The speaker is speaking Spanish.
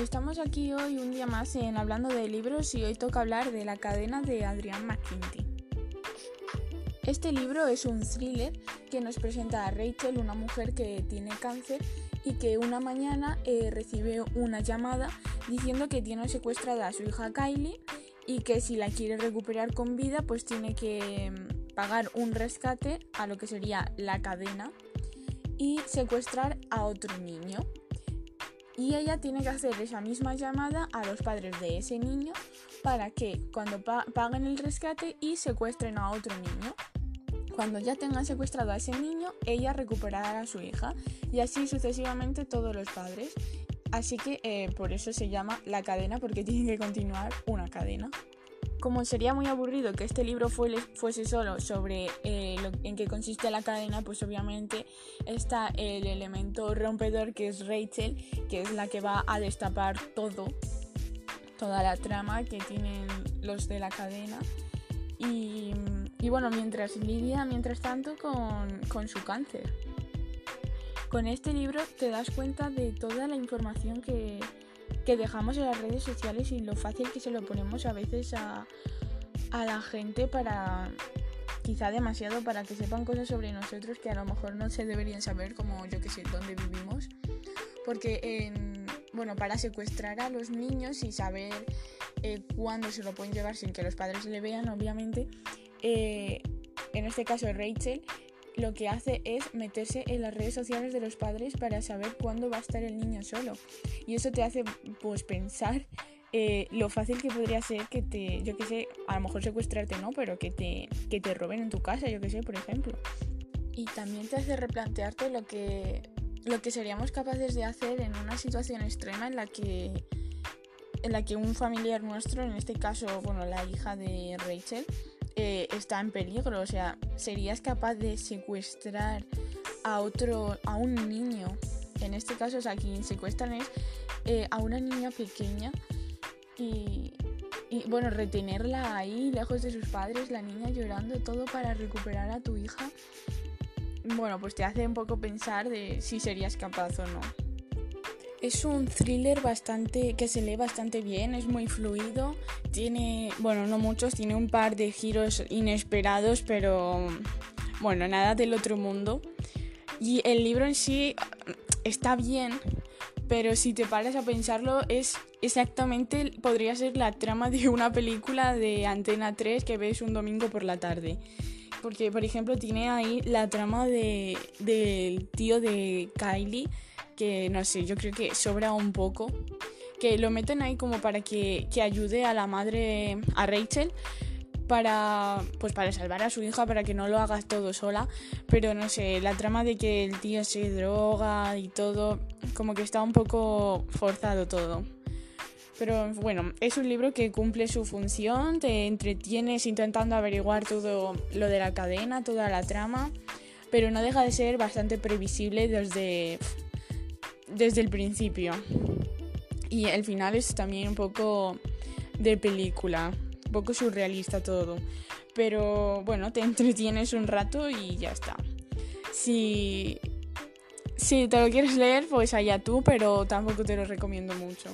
Estamos aquí hoy un día más en Hablando de Libros y hoy toca hablar de La cadena de Adrián McKinty. Este libro es un thriller que nos presenta a Rachel, una mujer que tiene cáncer y que una mañana eh, recibe una llamada diciendo que tiene secuestrada a su hija Kylie y que si la quiere recuperar con vida pues tiene que mm, pagar un rescate a lo que sería la cadena y secuestrar a otro niño y ella tiene que hacer esa misma llamada a los padres de ese niño para que cuando paguen el rescate y secuestren a otro niño. Cuando ya tengan secuestrado a ese niño, ella recuperará a su hija y así sucesivamente todos los padres. Así que eh, por eso se llama la cadena porque tiene que continuar una cadena como sería muy aburrido que este libro fuese solo sobre eh, en qué consiste la cadena, pues obviamente está el elemento rompedor que es Rachel, que es la que va a destapar todo, toda la trama que tienen los de la cadena. Y, bueno, mientras lidia, mientras tanto, con, con su cáncer. Con este libro te das cuenta de toda la información que, que dejamos en las redes sociales y lo fácil que se lo ponemos a veces a, la gente para quizá demasiado para que sepan cosas sobre nosotros que a lo mejor no se deberían saber como yo que sé dónde vivimos. Porque en, bueno para secuestrar a los niños y saber eh, cuándo se lo pueden llevar sin que los padres le vean obviamente eh, en este caso Rachel lo que hace es meterse en las redes sociales de los padres para saber cuándo va a estar el niño solo. Y eso te hace pues pensar eh, lo fácil que podría ser que te, yo qué sé, a lo mejor secuestrarte no, pero que te, que te roben en tu casa, yo qué sé, por ejemplo. Y también te hace replantearte lo que, lo que seríamos capaces de hacer en una situación extrema en la que en la que un familiar nuestro, en este caso, bueno, la hija de Rachel, eh, está en peligro. O sea, serías capaz de secuestrar a otro, a un niño. En este caso, o sea, quien secuestran es eh, a una niña pequeña y, y, bueno, retenerla ahí, lejos de sus padres, la niña llorando, todo para recuperar a tu hija. Bueno, pues te hace un poco pensar de si serías capaz o no. Es un thriller bastante que se lee bastante bien, es muy fluido, tiene, bueno, no muchos, tiene un par de giros inesperados, pero bueno, nada del otro mundo. Y el libro en sí está bien, pero si te paras a pensarlo es exactamente, podría ser la trama de una película de Antena 3 que ves un domingo por la tarde. Porque, por ejemplo, tiene ahí la trama de, del tío de Kylie que no sé, yo creo que sobra un poco. Que lo meten ahí como para que, ayude a la madre, a Rachel, para pues para salvar a su hija para que no lo hagas todo sola pero no sé la trama de que el tío se droga y todo como que está un poco forzado todo pero bueno es un libro que cumple su función te entretienes intentando averiguar todo lo de la cadena toda la trama pero no deja de ser bastante previsible desde desde el principio. Y el final es también un poco de película, un poco surrealista todo. Pero bueno, te entretienes un rato y ya está. Si, si te lo quieres leer, pues allá tú, pero tampoco te lo recomiendo mucho.